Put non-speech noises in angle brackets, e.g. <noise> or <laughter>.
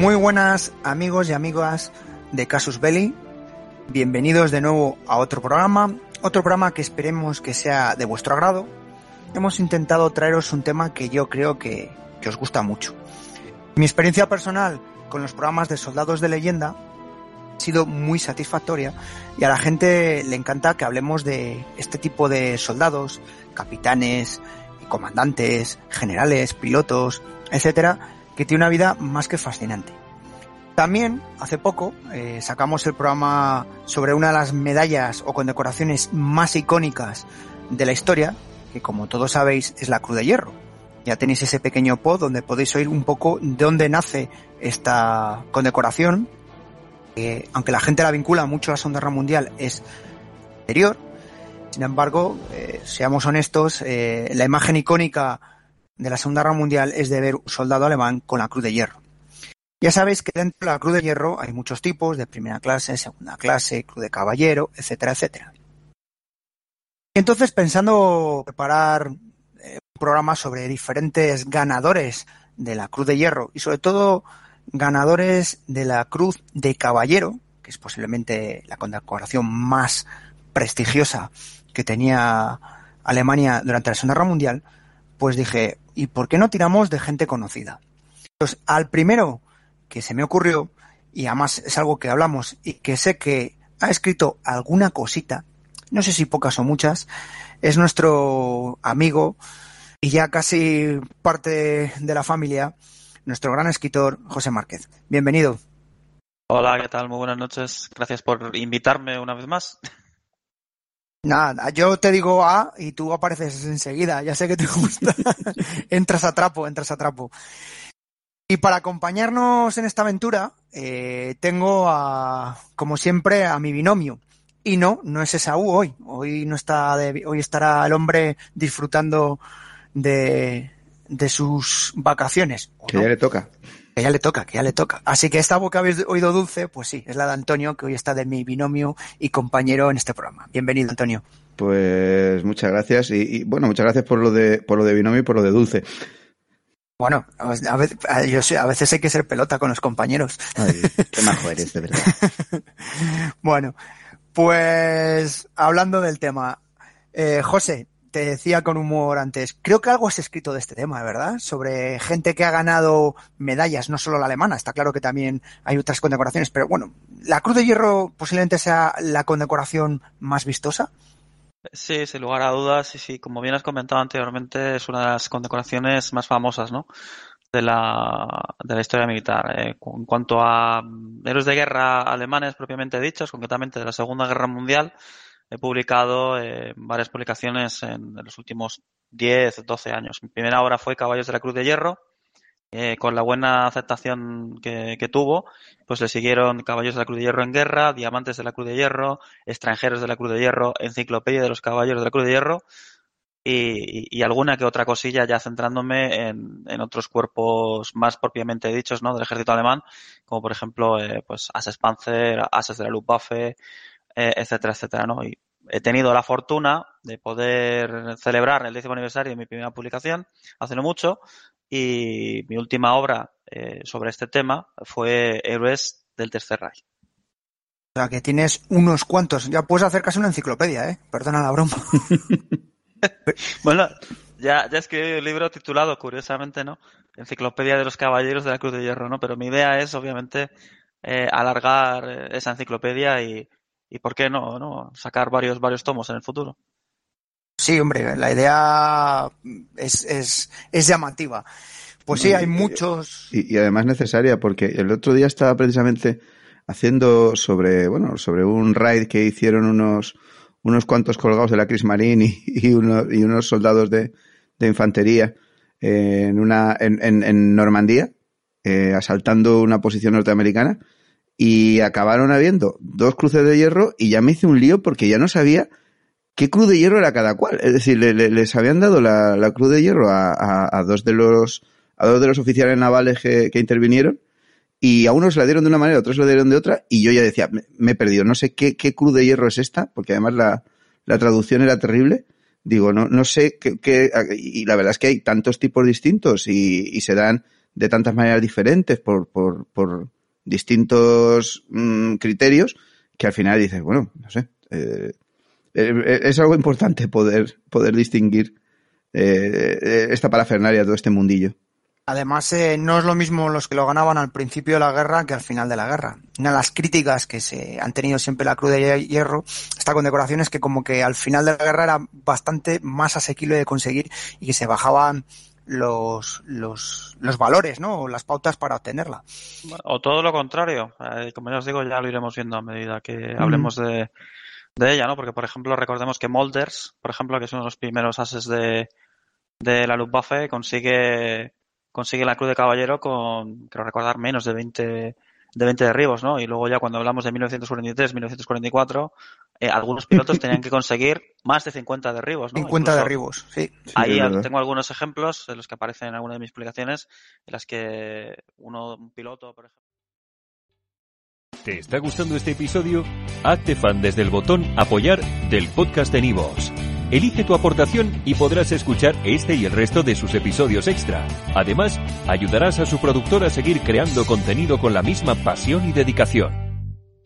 buenas amigos y amigas de Casus Belli. Bienvenidos de nuevo a otro programa, otro programa que esperemos que sea de vuestro agrado. Hemos intentado traeros un tema que yo creo que, que os gusta mucho. Mi experiencia personal con los programas de Soldados de Leyenda ha sido muy satisfactoria y a la gente le encanta que hablemos de este tipo de soldados, capitanes, comandantes, generales, pilotos, etcétera, que tiene una vida más que fascinante. También, hace poco, eh, sacamos el programa sobre una de las medallas o condecoraciones más icónicas de la historia, que como todos sabéis es la Cruz de Hierro. Ya tenéis ese pequeño pod donde podéis oír un poco de dónde nace esta condecoración, que aunque la gente la vincula mucho a la Segunda Guerra Mundial, es anterior. Sin embargo, eh, seamos honestos, eh, la imagen icónica de la Segunda Guerra Mundial es de ver un soldado alemán con la Cruz de Hierro. Ya sabéis que dentro de la Cruz de Hierro hay muchos tipos, de primera clase, segunda clase, Cruz de Caballero, etcétera, etcétera. Entonces, pensando preparar eh, un programa sobre diferentes ganadores de la Cruz de Hierro y sobre todo ganadores de la Cruz de Caballero, que es posiblemente la condecoración más prestigiosa que tenía Alemania durante la Segunda Guerra Mundial, pues dije, ¿y por qué no tiramos de gente conocida? Pues al primero que se me ocurrió, y además es algo que hablamos y que sé que ha escrito alguna cosita, no sé si pocas o muchas, es nuestro amigo y ya casi parte de la familia, nuestro gran escritor José Márquez. Bienvenido. Hola, ¿qué tal? Muy buenas noches. Gracias por invitarme una vez más. Nada, yo te digo A y tú apareces enseguida. Ya sé que te <laughs> gusta. entras a trapo, entras a trapo. Y para acompañarnos en esta aventura, eh, tengo a, como siempre, a mi binomio. Y no, no es Esaú hoy. Hoy no está de, hoy estará el hombre disfrutando de, de sus vacaciones. Que ya le toca. Que ya le toca, que ya le toca. Así que esta voz que habéis oído dulce, pues sí, es la de Antonio, que hoy está de mi binomio y compañero en este programa. Bienvenido, Antonio. Pues muchas gracias y, y bueno, muchas gracias por lo de por lo de binomio y por lo de dulce. Bueno, a veces, yo sé, a veces hay que ser pelota con los compañeros. Ay, qué majo eres, de verdad. <laughs> bueno, pues hablando del tema, eh, José, te decía con humor antes, creo que algo has escrito de este tema, ¿verdad? Sobre gente que ha ganado medallas, no solo la alemana, está claro que también hay otras condecoraciones, pero bueno, ¿la Cruz de Hierro posiblemente sea la condecoración más vistosa? Sí, sin lugar a dudas, y sí, como bien has comentado anteriormente, es una de las condecoraciones más famosas, ¿no? De la, de la historia militar. Eh, en cuanto a héroes de guerra alemanes propiamente dichos, concretamente de la Segunda Guerra Mundial, he publicado eh, varias publicaciones en, los últimos 10, 12 años. Mi primera obra fue Caballos de la Cruz de Hierro, eh, con la buena aceptación que, que, tuvo, pues le siguieron Caballos de la Cruz de Hierro en Guerra, Diamantes de la Cruz de Hierro, Extranjeros de la Cruz de Hierro, Enciclopedia de los Caballeros de la Cruz de Hierro y, y alguna que otra cosilla ya centrándome en, en, otros cuerpos más propiamente dichos ¿no? del ejército alemán, como por ejemplo eh, pues Ases Panzer, Ases de la Luftwaffe, eh, etcétera, etcétera. ¿no? Y he tenido la fortuna de poder celebrar el décimo aniversario de mi primera publicación hace no mucho y mi última obra eh, sobre este tema fue Héroes del Tercer Reich. O sea, que tienes unos cuantos. Ya puedes hacer casi una enciclopedia, ¿eh? Perdona la broma. <laughs> bueno, ya, ya escribí un libro titulado, curiosamente, ¿no? Enciclopedia de los Caballeros de la Cruz de Hierro, ¿no? Pero mi idea es, obviamente, eh, alargar esa enciclopedia y, y, ¿por qué no, no? Sacar varios, varios tomos en el futuro. Sí, hombre, la idea es, es, es llamativa. Pues sí, hay muchos. Y, y, además necesaria, porque el otro día estaba precisamente haciendo sobre, bueno, sobre un raid que hicieron unos, unos cuantos colgados de la Kriegsmarine y, y, uno, y unos soldados de, de infantería eh, en, una, en, en, en Normandía, eh, asaltando una posición norteamericana, y acabaron habiendo dos cruces de hierro y ya me hice un lío porque ya no sabía qué cruz de hierro era cada cual. Es decir, le, le, les habían dado la, la cruz de hierro a, a, dos de los a dos de los oficiales navales que, que, intervinieron y a unos la dieron de una manera, a otros la dieron de otra y yo ya decía, me, he perdido, no sé qué, qué, cruz de hierro es esta, porque además la, la traducción era terrible. Digo, no, no sé qué, y la verdad es que hay tantos tipos distintos y, y se dan de tantas maneras diferentes por, por, distintos mm, criterios que al final dices, bueno, no sé, eh, eh, es algo importante poder, poder distinguir eh, esta parafernalia, todo este mundillo. Además, eh, no es lo mismo los que lo ganaban al principio de la guerra que al final de la guerra. Una de las críticas que se han tenido siempre la Cruz de Hierro está con decoraciones que como que al final de la guerra era bastante más asequible de conseguir y que se bajaban los, los, los valores, ¿no? O las pautas para obtenerla. O todo lo contrario. Eh, como ya os digo, ya lo iremos viendo a medida que hablemos de, de ella, ¿no? Porque, por ejemplo, recordemos que Molders, por ejemplo, que es uno de los primeros ases de, de la Luftwaffe, consigue consigue la Cruz de Caballero con, creo recordar, menos de 20, de 20 derribos, ¿no? Y luego ya cuando hablamos de 1943, 1944, eh, algunos pilotos tenían que conseguir más de 50 derribos, ¿no? 50 derribos, sí. Ahí tengo algunos ejemplos en los que aparecen en alguna de mis explicaciones, en las que uno, un piloto, por ejemplo. ¿Te está gustando este episodio? Hazte fan desde el botón apoyar del podcast de Nivos. Elige tu aportación y podrás escuchar este y el resto de sus episodios extra. Además, ayudarás a su productor a seguir creando contenido con la misma pasión y dedicación.